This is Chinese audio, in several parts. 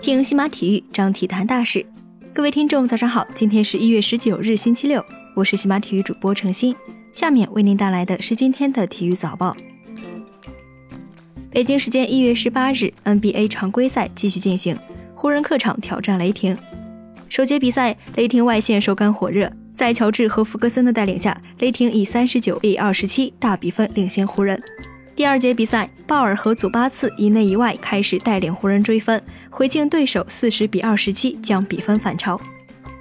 听西马体育，张体坛大事。各位听众，早上好，今天是一月十九日，星期六，我是西马体育主播程鑫，下面为您带来的是今天的体育早报。北京时间一月十八日，NBA 常规赛继续进行，湖人客场挑战雷霆。首节比赛，雷霆外线手感火热，在乔治和弗格森的带领下，雷霆以三十九比二十七大比分领先湖人。第二节比赛，鲍尔和祖巴茨一内一外开始带领湖人追分，回敬对手四十比二十七将比分反超。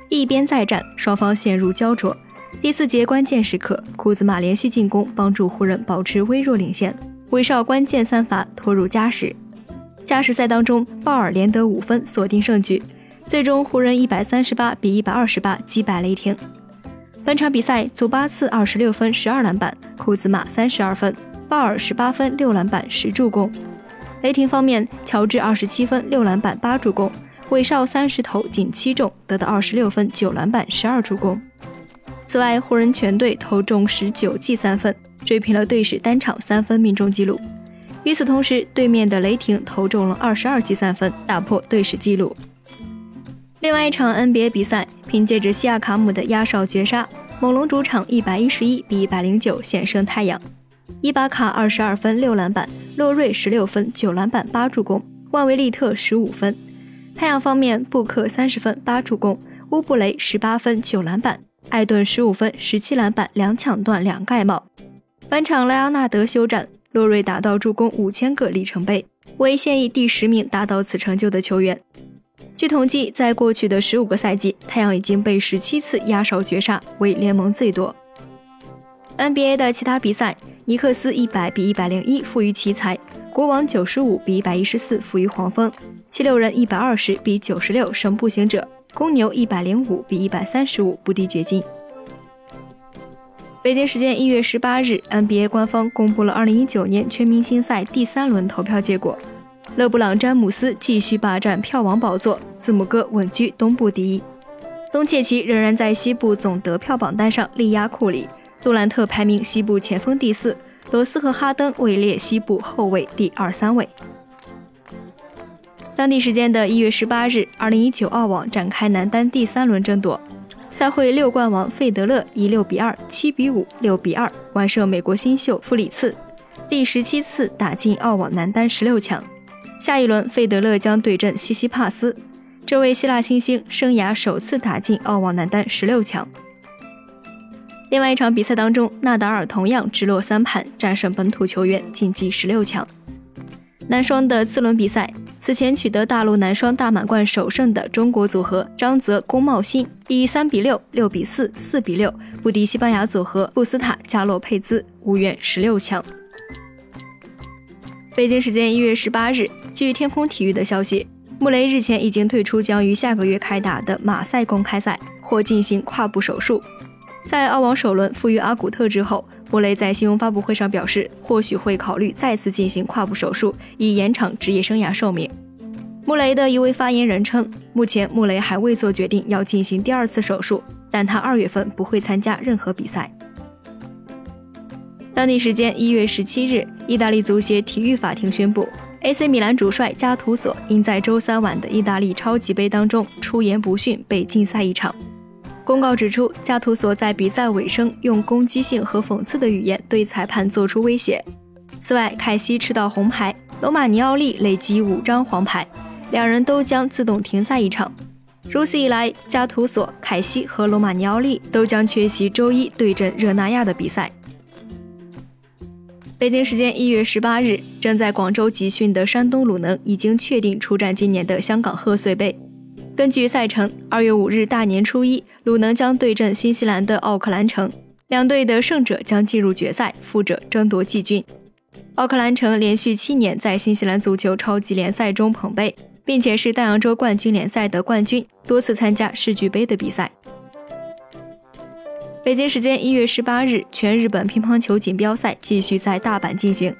一边再战，双方陷入焦灼。第四节关键时刻，库兹马连续进攻帮助湖人保持微弱领先。威少关键三罚拖入加时，加时赛当中，鲍尔连得五分锁定胜局。最终，湖人一百三十八比一百二十八击败雷霆。本场比赛，祖巴茨二十六分十二篮板，库兹马三十二分，鲍尔十八分六篮板十助攻。雷霆方面，乔治二十七分六篮板八助攻，韦少三十投仅七中，得到二十六分九篮板十二助攻。此外，湖人全队投中十九记三分。追平了队史单场三分命中纪录。与此同时，对面的雷霆投中了二十二记三分，打破队史纪录。另外一场 NBA 比赛，凭借着西亚卡姆的压哨绝杀，猛龙主场一百一十一比一百零九险胜太阳。伊巴卡二十二分六篮板，洛瑞十六分九篮板八助攻，万维利特十五分。太阳方面，布克三十分八助攻，乌布雷十八分九篮板，艾顿十五分十七篮板两抢断两盖帽。本场莱昂纳德休战，洛瑞达到助攻五千个里程碑，为现役第十名达到此成就的球员。据统计，在过去的十五个赛季，太阳已经被十七次压哨绝杀，为联盟最多。NBA 的其他比赛，尼克斯一百比一百零一负于奇才，国王九十五比一百一十四负于黄蜂，七六人一百二十比九十六胜步行者，公牛一百零五比一百三十五不敌掘金。北京时间一月十八日，NBA 官方公布了二零一九年全明星赛第三轮投票结果。勒布朗·詹姆斯继续霸占票王宝座，字母哥稳居东部第一。东契奇仍然在西部总得票榜单上力压库里，杜兰特排名西部前锋第四，罗斯和哈登位列西部后卫第二、三位。当地时间的一月十八日，二零一九澳网展开男单第三轮争夺。赛会六冠王费德勒以六比二、七比五、六比二完胜美国新秀弗里茨，第十七次打进澳网男单十六强。下一轮，费德勒将对阵西西帕斯，这位希腊新星生涯首次打进澳网男单十六强。另外一场比赛当中，纳达尔同样直落三盘战胜本土球员晋级十六强。男双的次轮比赛。此前取得大陆男双大满贯首胜的中国组合张泽龚茂鑫以三比六、六比四、四比六不敌西班牙组合布斯塔加洛佩兹，无缘十六强。北京时间一月十八日，据天空体育的消息，穆雷日前已经退出将于下个月开打的马赛公开赛，或进行跨部手术。在澳网首轮负于阿古特之后。穆雷在新闻发布会上表示，或许会考虑再次进行胯部手术，以延长职业生涯寿命。穆雷的一位发言人称，目前穆雷还未做决定要进行第二次手术，但他二月份不会参加任何比赛。当地时间一月十七日，意大利足协体育法庭宣布，AC 米兰主帅加图索因在周三晚的意大利超级杯当中出言不逊，被禁赛一场。公告指出，加图索在比赛尾声用攻击性和讽刺的语言对裁判做出威胁。此外，凯西吃到红牌，罗马尼奥利累积五张黄牌，两人都将自动停赛一场。如此一来，加图索、凯西和罗马尼奥利都将缺席周一对阵热那亚的比赛。北京时间一月十八日，正在广州集训的山东鲁能已经确定出战今年的香港贺岁杯。根据赛程，二月五日大年初一，鲁能将对阵新西兰的奥克兰城，两队的胜者将进入决赛，负者争夺季军。奥克兰城连续七年在新西兰足球超级联赛中捧杯，并且是大洋洲冠军联赛的冠军，多次参加世俱杯的比赛。北京时间一月十八日，全日本乒乓球锦标赛继续在大阪进行。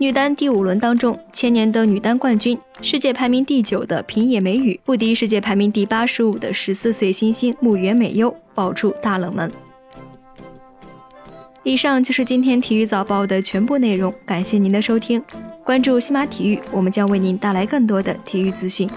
女单第五轮当中，千年的女单冠军、世界排名第九的平野美宇不敌世界排名第八十五的十四岁新星木原美优，爆出大冷门。以上就是今天体育早报的全部内容，感谢您的收听。关注西马体育，我们将为您带来更多的体育资讯。